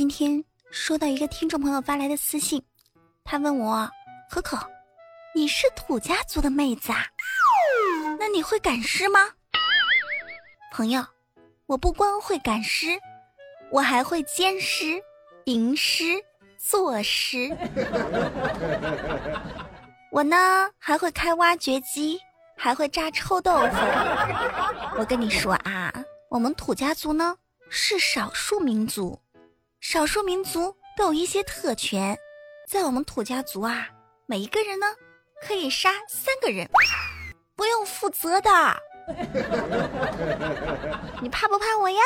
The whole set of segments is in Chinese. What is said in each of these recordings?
今天收到一个听众朋友发来的私信，他问我：“可可，你是土家族的妹子啊？那你会赶尸吗？”朋友，我不光会赶尸，我还会煎尸、吟诗、作诗。我呢还会开挖掘机，还会炸臭豆腐。我跟你说啊，我们土家族呢是少数民族。少数民族都有一些特权，在我们土家族啊，每一个人呢可以杀三个人，不用负责的。你怕不怕我呀？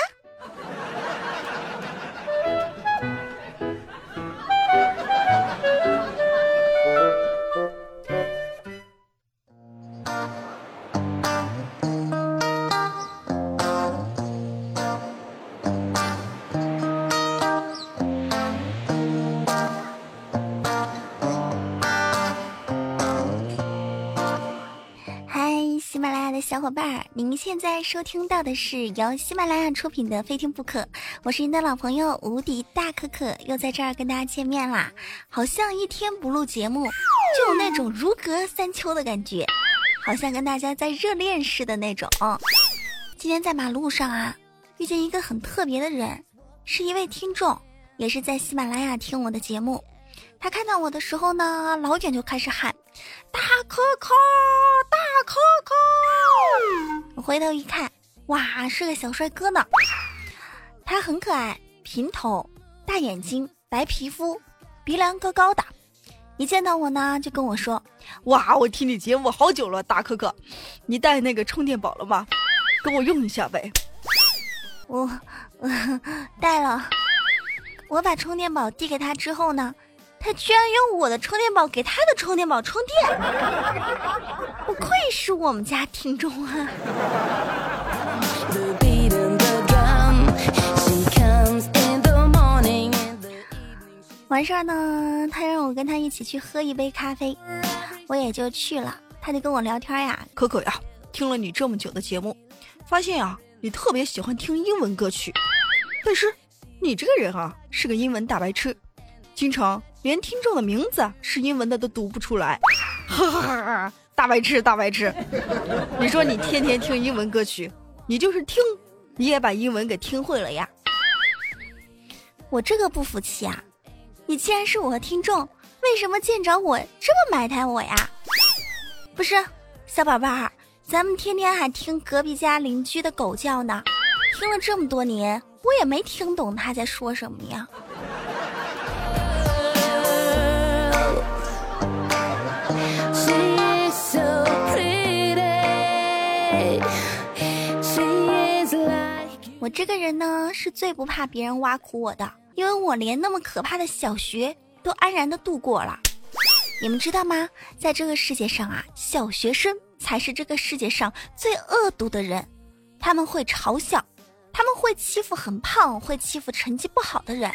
伙伴儿，您现在收听到的是由喜马拉雅出品的《非听不可》，我是您的老朋友无敌大可可，又在这儿跟大家见面啦。好像一天不录节目，就有那种如隔三秋的感觉，好像跟大家在热恋似的那种。今天在马路上啊，遇见一个很特别的人，是一位听众，也是在喜马拉雅听我的节目。他看到我的时候呢，老远就开始喊：“大可可，大可可！”我回头一看，哇，是个小帅哥呢。他很可爱，平头，大眼睛，白皮肤，鼻梁高高的。一见到我呢，就跟我说：“哇，我听你节目好久了，大可可，你带那个充电宝了吗？给我用一下呗。”我，带了。我把充电宝递给他之后呢。他居然用我的充电宝给他的充电宝充电，不愧是我们家听众啊！完事儿呢，他让我跟他一起去喝一杯咖啡，我也就去了。他就跟我聊天呀，可可呀，听了你这么久的节目，发现呀，你特别喜欢听英文歌曲，但是你这个人啊，是个英文大白痴，经常。连听众的名字是英文的都读不出来，哈哈！大白痴，大白痴！你说你天天听英文歌曲，你就是听，你也把英文给听会了呀？我这个不服气啊！你既然是我的听众，为什么见着我这么埋汰我呀？不是，小宝贝儿，咱们天天还听隔壁家邻居的狗叫呢，听了这么多年，我也没听懂他在说什么呀。人呢，是最不怕别人挖苦我的，因为我连那么可怕的小学都安然的度过了。你们知道吗？在这个世界上啊，小学生才是这个世界上最恶毒的人。他们会嘲笑，他们会欺负很胖、会欺负成绩不好的人。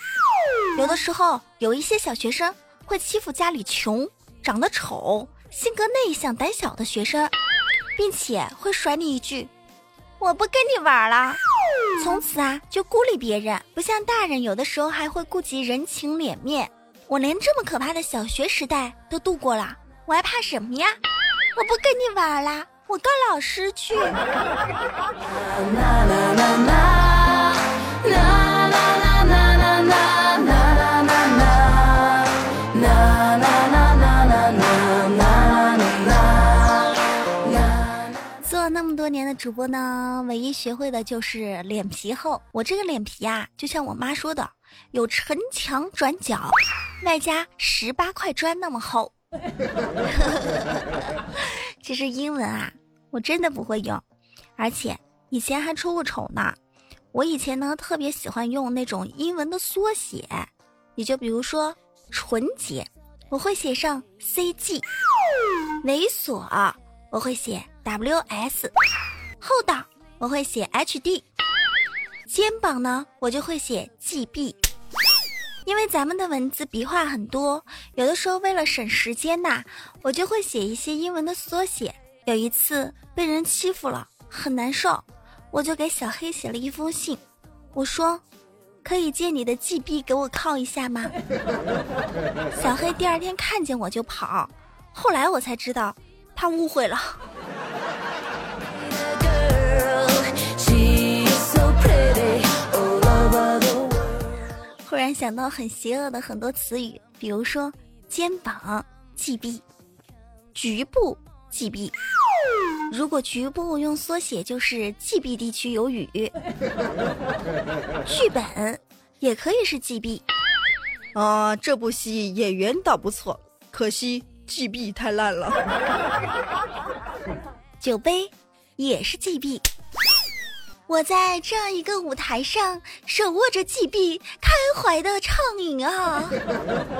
有的时候，有一些小学生会欺负家里穷、长得丑、性格内向、胆小的学生，并且会甩你一句：“我不跟你玩了。”从此啊，就孤立别人，不像大人，有的时候还会顾及人情脸面。我连这么可怕的小学时代都度过了，我还怕什么呀？我不跟你玩啦，我告老师去。多年的主播呢，唯一学会的就是脸皮厚。我这个脸皮呀，就像我妈说的，有城墙转角，外加十八块砖那么厚。这是英文啊，我真的不会用，而且以前还出过丑呢。我以前呢，特别喜欢用那种英文的缩写，也就比如说纯洁，我会写上 CG；猥琐，我会写。W S 后档我会写 H D，肩膀呢我就会写 G B，因为咱们的文字笔画很多，有的时候为了省时间呐，我就会写一些英文的缩写。有一次被人欺负了，很难受，我就给小黑写了一封信，我说：“可以借你的 GB 给我靠一下吗？小黑第二天看见我就跑，后来我才知道他误会了。忽然想到很邪恶的很多词语，比如说肩膀 GB，局部 GB。如果局部用缩写就是 GB 地区有雨。剧本也可以是 GB。啊，这部戏演员倒不错，可惜 GB 太烂了。酒杯也是 GB。我在这样一个舞台上，手握着 GB，开怀的畅饮啊。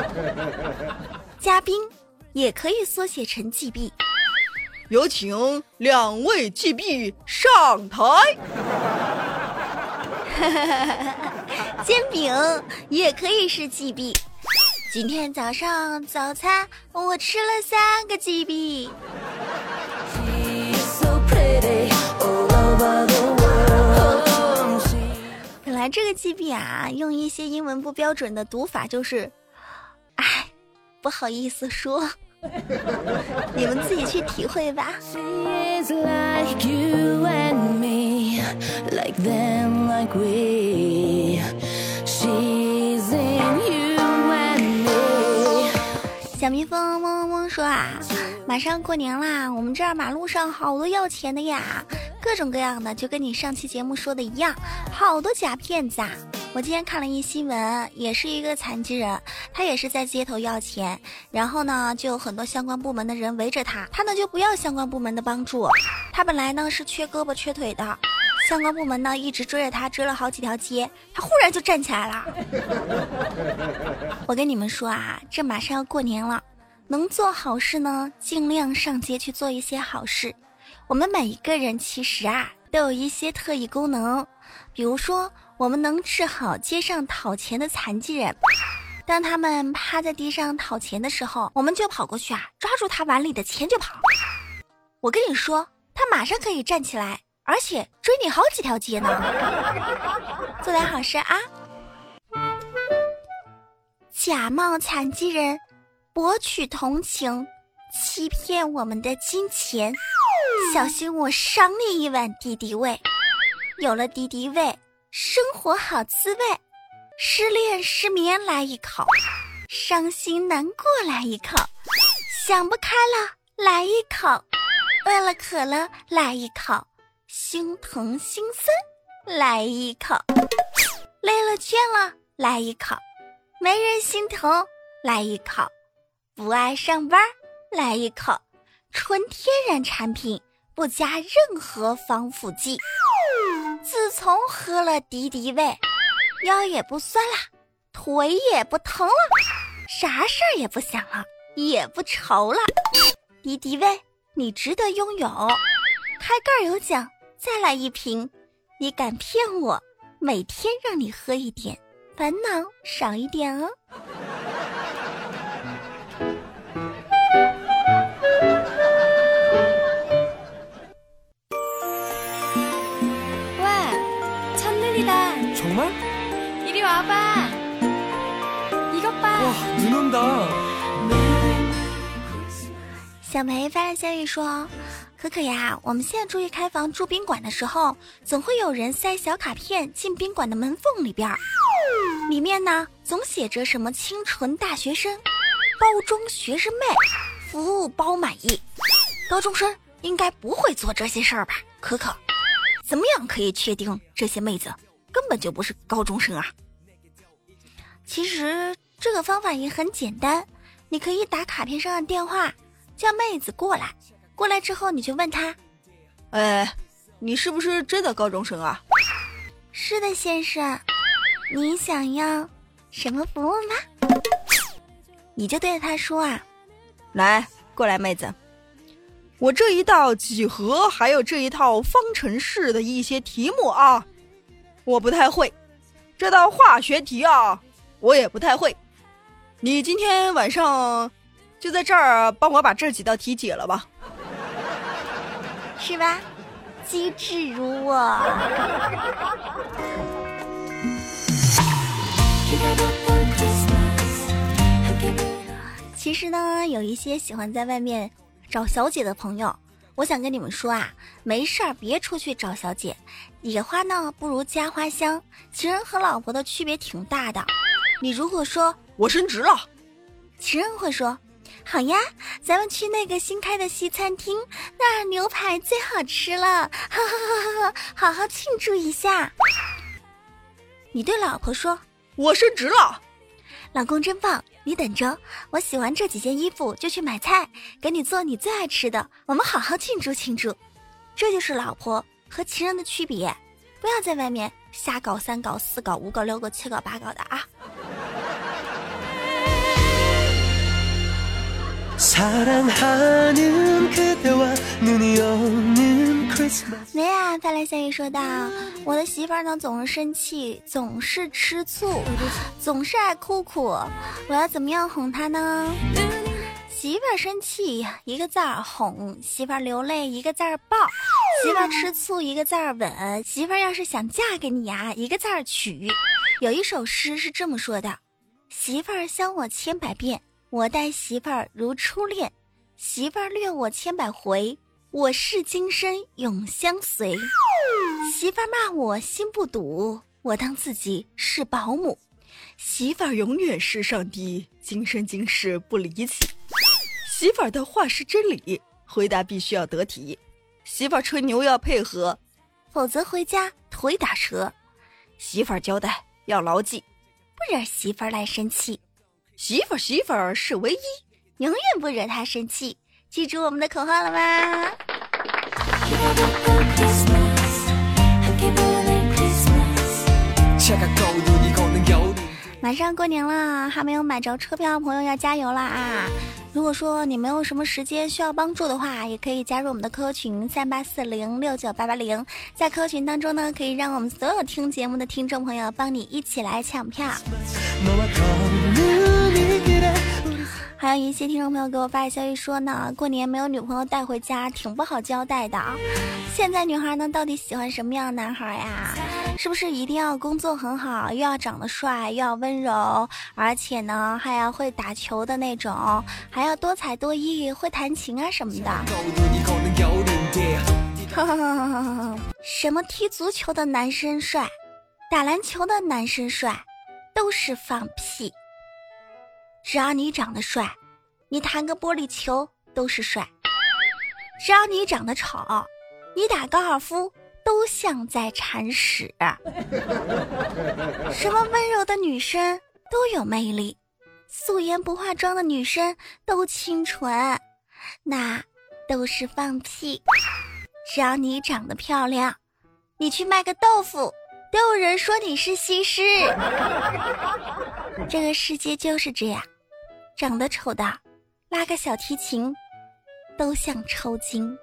嘉宾也可以缩写成 GB。有请两位 GB 上台。煎饼也可以是 GB。今天早上早餐我吃了三个 GB。本来这个 GB 啊，用一些英文不标准的读法就是，哎，不好意思说。你们自己去体会吧。小蜜蜂嗡嗡嗡说啊，马上过年啦，我们这儿马路上好多要钱的呀，各种各样的，就跟你上期节目说的一样，好多假骗子啊。我今天看了一新闻，也是一个残疾人，他也是在街头要钱，然后呢，就有很多相关部门的人围着他，他呢就不要相关部门的帮助。他本来呢是缺胳膊缺腿的，相关部门呢一直追着他，追了好几条街，他忽然就站起来了。我跟你们说啊，这马上要过年了，能做好事呢，尽量上街去做一些好事。我们每一个人其实啊，都有一些特异功能，比如说。我们能治好街上讨钱的残疾人，当他们趴在地上讨钱的时候，我们就跑过去啊，抓住他碗里的钱就跑。我跟你说，他马上可以站起来，而且追你好几条街呢。做点好事啊！假冒残疾人，博取同情，欺骗我们的金钱，小心我赏你一碗敌敌畏。有了敌敌畏。生活好滋味，失恋失眠来一口，伤心难过来一口，想不开了来一口，饿了渴了来一口，心疼心酸来一口，累了倦了来一口，没人心疼来一口，不爱上班来一口，纯天然产品，不加任何防腐剂。自从喝了敌敌畏，腰也不酸了，腿也不疼了，啥事儿也不想了，也不愁了。敌敌畏，你值得拥有。开盖有奖，再来一瓶。你敢骗我？每天让你喝一点，烦恼少一点哦。小梅发来消息说：“可可呀，我们现在出去开房住宾馆的时候，总会有人塞小卡片进宾馆的门缝里边儿，里面呢总写着什么清纯大学生、包中学生妹、服务包满意。高中生应该不会做这些事儿吧？可可，怎么样可以确定这些妹子根本就不是高中生啊？其实这个方法也很简单，你可以打卡片上的电话。”叫妹子过来，过来之后你就问他：“哎，你是不是真的高中生啊？”“是的，先生。”“你想要什么服务吗？”你就对着他说啊：“来，过来，妹子，我这一道几何还有这一套方程式的一些题目啊，我不太会。这道化学题啊，我也不太会。你今天晚上。”就在这儿，帮我把这几道题解了吧，是吧？机智如我。其实呢，有一些喜欢在外面找小姐的朋友，我想跟你们说啊，没事儿别出去找小姐，野花呢不如家花香。情人和老婆的区别挺大的。你如果说我升职了，情人会说。好呀，咱们去那个新开的西餐厅，那儿牛排最好吃了，哈哈哈哈！好好庆祝一下。你对老婆说：“我升职了，老公真棒，你等着，我洗完这几件衣服就去买菜，给你做你最爱吃的，我们好好庆祝庆祝。”这就是老婆和情人的区别，不要在外面瞎搞三搞四搞五搞六搞七搞八搞的啊！没啊，发来消息说道：“我的媳妇儿呢，总是生气，总是吃醋，总是爱哭哭。我要怎么样哄她呢？媳妇儿生气一个字儿哄，媳妇儿流泪一个字儿抱，媳妇儿吃醋一个字儿吻，媳妇儿要是想嫁给你呀，一个字儿娶。有一首诗是这么说的：媳妇儿想我千百遍。”我待媳妇儿如初恋，媳妇儿虐我千百回，我是今生永相随。媳妇儿骂我心不堵，我当自己是保姆。媳妇儿永远是上帝，今生今世不离弃。媳妇儿的话是真理，回答必须要得体。媳妇儿吹牛要配合，否则回家腿打折。媳妇儿交代要牢记，不惹媳妇儿来生气。媳妇儿，媳妇儿是唯一，永远不惹他生气。记住我们的口号了吗？马上过年了，还没有买着车票的朋友要加油了啊！如果说你没有什么时间需要帮助的话，也可以加入我们的 QQ 群三八四零六九八八零，在 QQ 群当中呢，可以让我们所有听节目的听众朋友帮你一起来抢票。还有一些听众朋友给我发消息说呢，过年没有女朋友带回家，挺不好交代的。现在女孩呢，到底喜欢什么样的男孩呀？是不是一定要工作很好，又要长得帅，又要温柔，而且呢还要会打球的那种，还要多才多艺，会弹琴啊什么的？什么踢足球的男生帅，打篮球的男生帅，都是放屁。只要你长得帅，你弹个玻璃球都是帅；只要你长得丑，你打高尔夫都像在铲屎。什么温柔的女生都有魅力，素颜不化妆的女生都清纯，那都是放屁。只要你长得漂亮，你去卖个豆腐。都有人说你是西施，这个世界就是这样，长得丑的拉个小提琴，都像抽筋。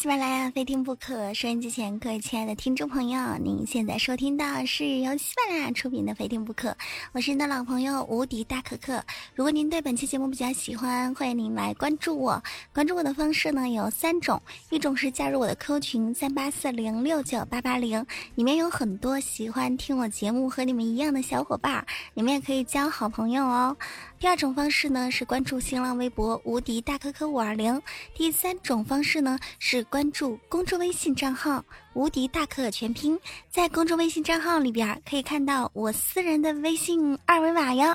喜马拉雅非听不可，收音机前各位亲爱的听众朋友，您现在收听到是由喜马拉雅出品的《非听不可》，我是您的老朋友无敌大可可。如果您对本期节目比较喜欢，欢迎您来关注我。关注我的方式呢有三种，一种是加入我的 Q 群三八四零六九八八零，里面有很多喜欢听我节目和你们一样的小伙伴，你们也可以交好朋友哦。第二种方式呢是关注新浪微博无敌大可可五二零，第三种方式呢是关注公众微信账号无敌大可全拼，在公众微信账号里边可以看到我私人的微信二维码哟。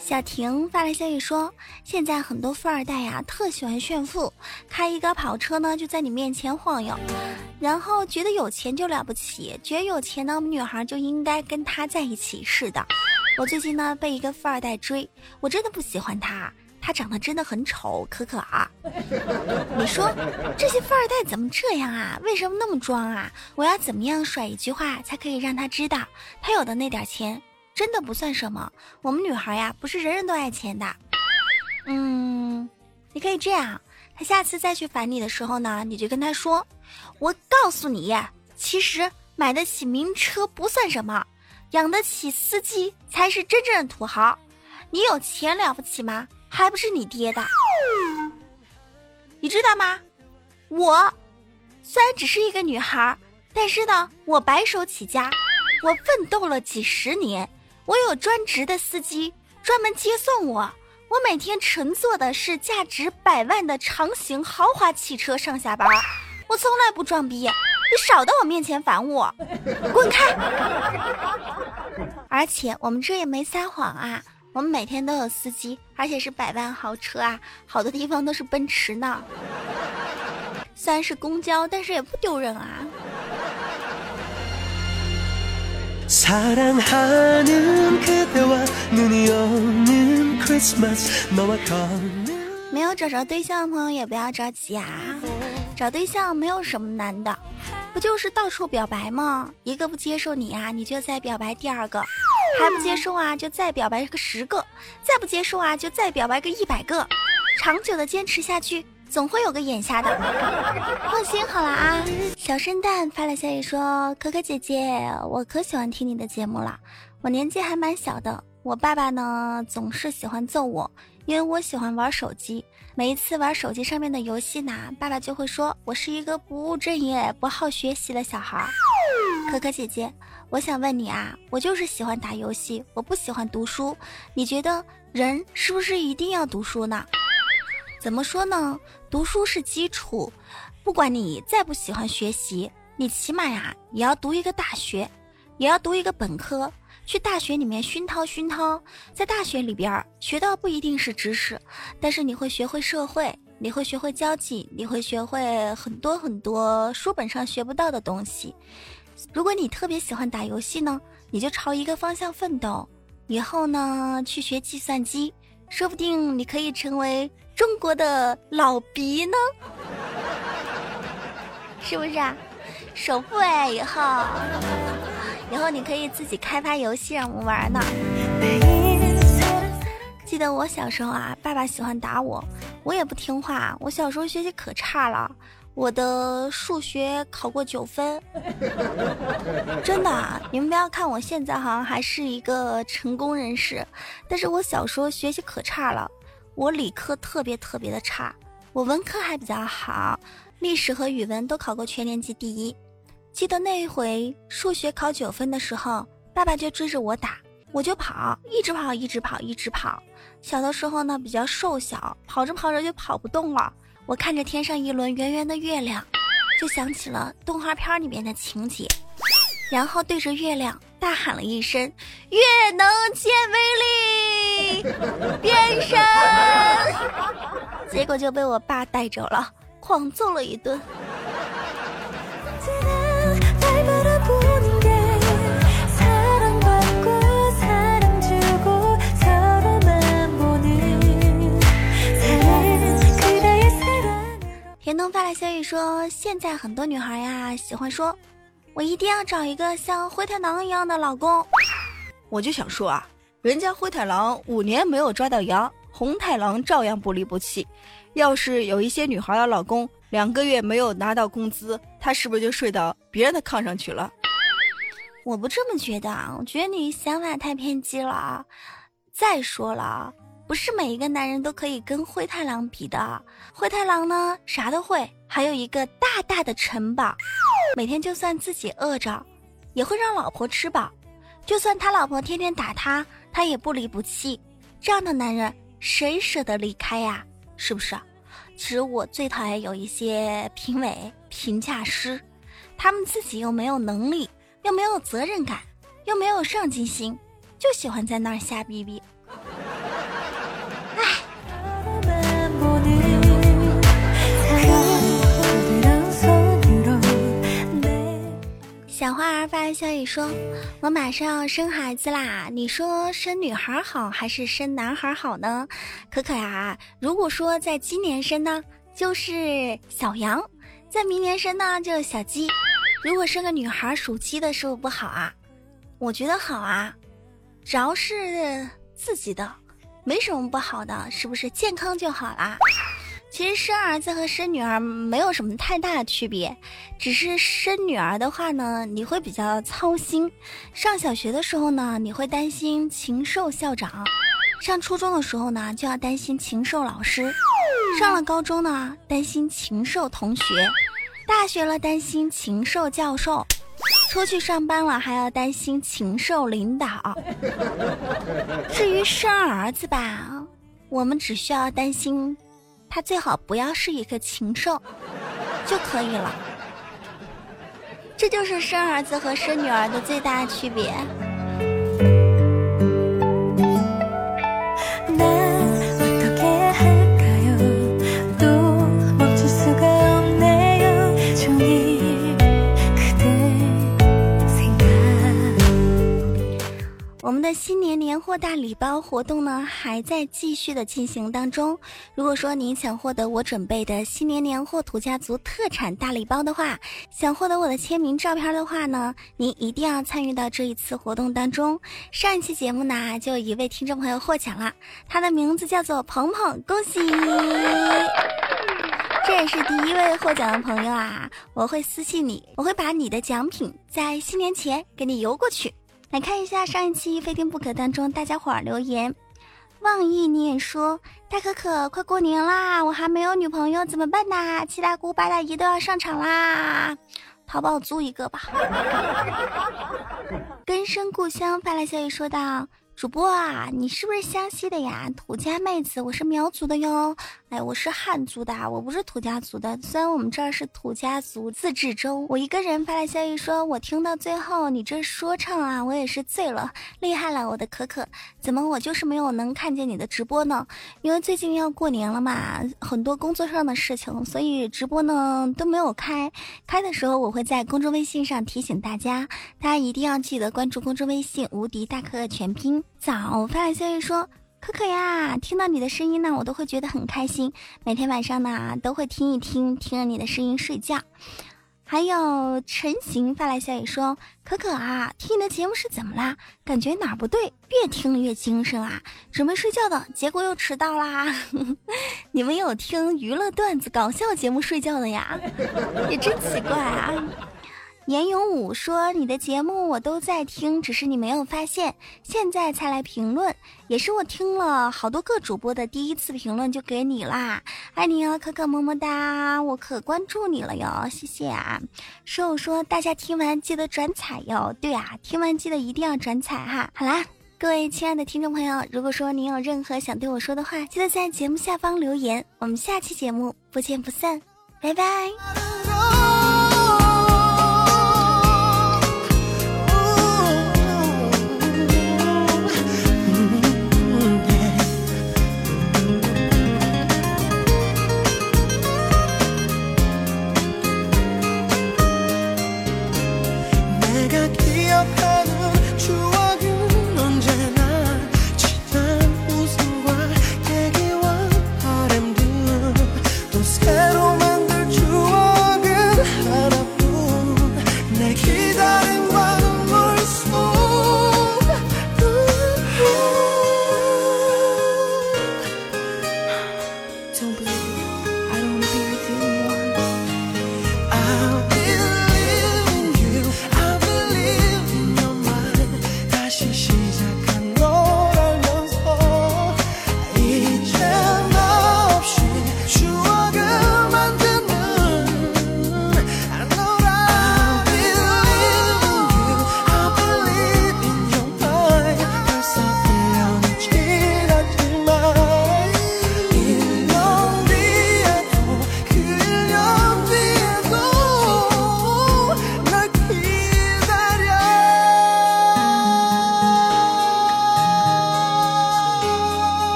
小婷发来消息说：“现在很多富二代呀，特喜欢炫富，开一个跑车呢，就在你面前晃悠，然后觉得有钱就了不起，觉得有钱呢，我们女孩就应该跟他在一起似的。我最近呢，被一个富二代追，我真的不喜欢他，他长得真的很丑，可可啊！你说这些富二代怎么这样啊？为什么那么装啊？我要怎么样甩一句话才可以让他知道，他有的那点钱？”真的不算什么，我们女孩呀，不是人人都爱钱的。嗯，你可以这样，他下次再去烦你的时候呢，你就跟他说：“我告诉你，其实买得起名车不算什么，养得起司机才是真正的土豪。你有钱了不起吗？还不是你爹的。你知道吗？我虽然只是一个女孩，但是呢，我白手起家，我奋斗了几十年，我有专职的司机专门接送我。我每天乘坐的是价值百万的长型豪华汽车上下班，我从来不装逼，你少到我面前烦我，滚开！而且我们这也没撒谎啊，我们每天都有司机，而且是百万豪车啊，好多地方都是奔驰呢。虽然是公交，但是也不丢人啊。没有找着对象的朋友也不要着急啊，找对象没有什么难的，不就是到处表白吗？一个不接受你啊，你就再表白第二个，还不接受啊，就再表白个十个，再不接受啊，就再表白个一百个，长久的坚持下去。总会有个眼瞎的，放心好了啊。小圣诞发来消息说：“可可姐姐，我可喜欢听你的节目了。我年纪还蛮小的，我爸爸呢总是喜欢揍我，因为我喜欢玩手机。每一次玩手机上面的游戏呢，爸爸就会说我是一个不务正业、不好学习的小孩。可可姐姐，我想问你啊，我就是喜欢打游戏，我不喜欢读书。你觉得人是不是一定要读书呢？”怎么说呢？读书是基础，不管你再不喜欢学习，你起码呀也要读一个大学，也要读一个本科，去大学里面熏陶熏陶。在大学里边学到不一定是知识，但是你会学会社会，你会学会交际，你会学会很多很多书本上学不到的东西。如果你特别喜欢打游戏呢，你就朝一个方向奋斗，以后呢去学计算机，说不定你可以成为。中国的老鼻呢？是不是啊？首富哎，以后，以后你可以自己开发游戏让我们玩呢。记得我小时候啊，爸爸喜欢打我，我也不听话。我小时候学习可差了，我的数学考过九分。真的，你们不要看我现在好像还是一个成功人士，但是我小时候学习可差了。我理科特别特别的差，我文科还比较好，历史和语文都考过全年级第一。记得那一回数学考九分的时候，爸爸就追着我打，我就跑，一直跑，一直跑，一直跑。小的时候呢比较瘦小，跑着跑着就跑不动了。我看着天上一轮圆圆的月亮，就想起了动画片里面的情节，然后对着月亮大喊了一声：“月能见威力。”变身，结果就被我爸带走了，狂揍了一顿。田东发来消息说，现在很多女孩呀喜欢说，我一定要找一个像灰太狼一样的老公。我就想说啊。人家灰太狼五年没有抓到羊，红太狼照样不离不弃。要是有一些女孩的老公两个月没有拿到工资，他是不是就睡到别人的炕上去了？我不这么觉得，我觉得你想法太偏激了。再说了，不是每一个男人都可以跟灰太狼比的。灰太狼呢，啥都会，还有一个大大的城堡，每天就算自己饿着，也会让老婆吃饱。就算他老婆天天打他。他也不离不弃，这样的男人谁舍得离开呀？是不是？其实我最讨厌有一些评委、评价师，他们自己又没有能力，又没有责任感，又没有上进心，就喜欢在那儿瞎逼逼。小花儿发来消息说：“我马上要生孩子啦，你说生女孩好还是生男孩好呢？”可可呀，如果说在今年生呢，就是小羊；在明年生呢，就是小鸡。如果生个女孩属鸡的，是不是不好啊？我觉得好啊，只要是自己的，没什么不好的，是不是健康就好啦？其实生儿子和生女儿没有什么太大的区别，只是生女儿的话呢，你会比较操心。上小学的时候呢，你会担心禽兽校长；上初中的时候呢，就要担心禽兽老师；上了高中呢，担心禽兽同学；大学了，担心禽兽教授；出去上班了，还要担心禽兽领导。至于生儿子吧，我们只需要担心。他最好不要是一个禽兽，就可以了。这就是生儿子和生女儿的最大区别。我们的新年年货大礼包活动呢，还在继续的进行当中。如果说您想获得我准备的新年年货土家族特产大礼包的话，想获得我的签名照片的话呢，您一定要参与到这一次活动当中。上一期节目呢，就有一位听众朋友获奖了，他的名字叫做鹏鹏，恭喜！这也是第一位获奖的朋友啊，我会私信你，我会把你的奖品在新年前给你邮过去。来看一下上一期《非听不可》当中大家伙儿留言，望意念说：“大可可，快过年啦，我还没有女朋友怎么办呐？七大姑八大姨都要上场啦，淘宝租一个吧。”根深故乡发来消息说道。主播啊，你是不是湘西的呀？土家妹子，我是苗族的哟。哎，我是汉族的，我不是土家族的。虽然我们这儿是土家族自治州，我一个人发来消息说，我听到最后你这说唱啊，我也是醉了，厉害了，我的可可。怎么我就是没有能看见你的直播呢？因为最近要过年了嘛，很多工作上的事情，所以直播呢都没有开。开的时候我会在公众微信上提醒大家，大家一定要记得关注公众微信“无敌大可可”全拼。早发来消息说：“可可呀，听到你的声音呢，我都会觉得很开心。每天晚上呢，都会听一听，听着你的声音睡觉。”还有陈行发来消息说：“可可啊，听你的节目是怎么啦？感觉哪儿不对，越听越精神啊！准备睡觉的结果又迟到啦。你们有听娱乐段子搞笑节目睡觉的呀？也真奇怪啊。”严永武说：“你的节目我都在听，只是你没有发现，现在才来评论，也是我听了好多个主播的第一次评论就给你啦，爱你哦，可可么么哒，我可关注你了哟，谢谢啊。”瘦说：“大家听完记得转彩哟，对啊，听完记得一定要转彩哈。”好啦，各位亲爱的听众朋友，如果说您有任何想对我说的话，记得在节目下方留言，我们下期节目不见不散，拜拜。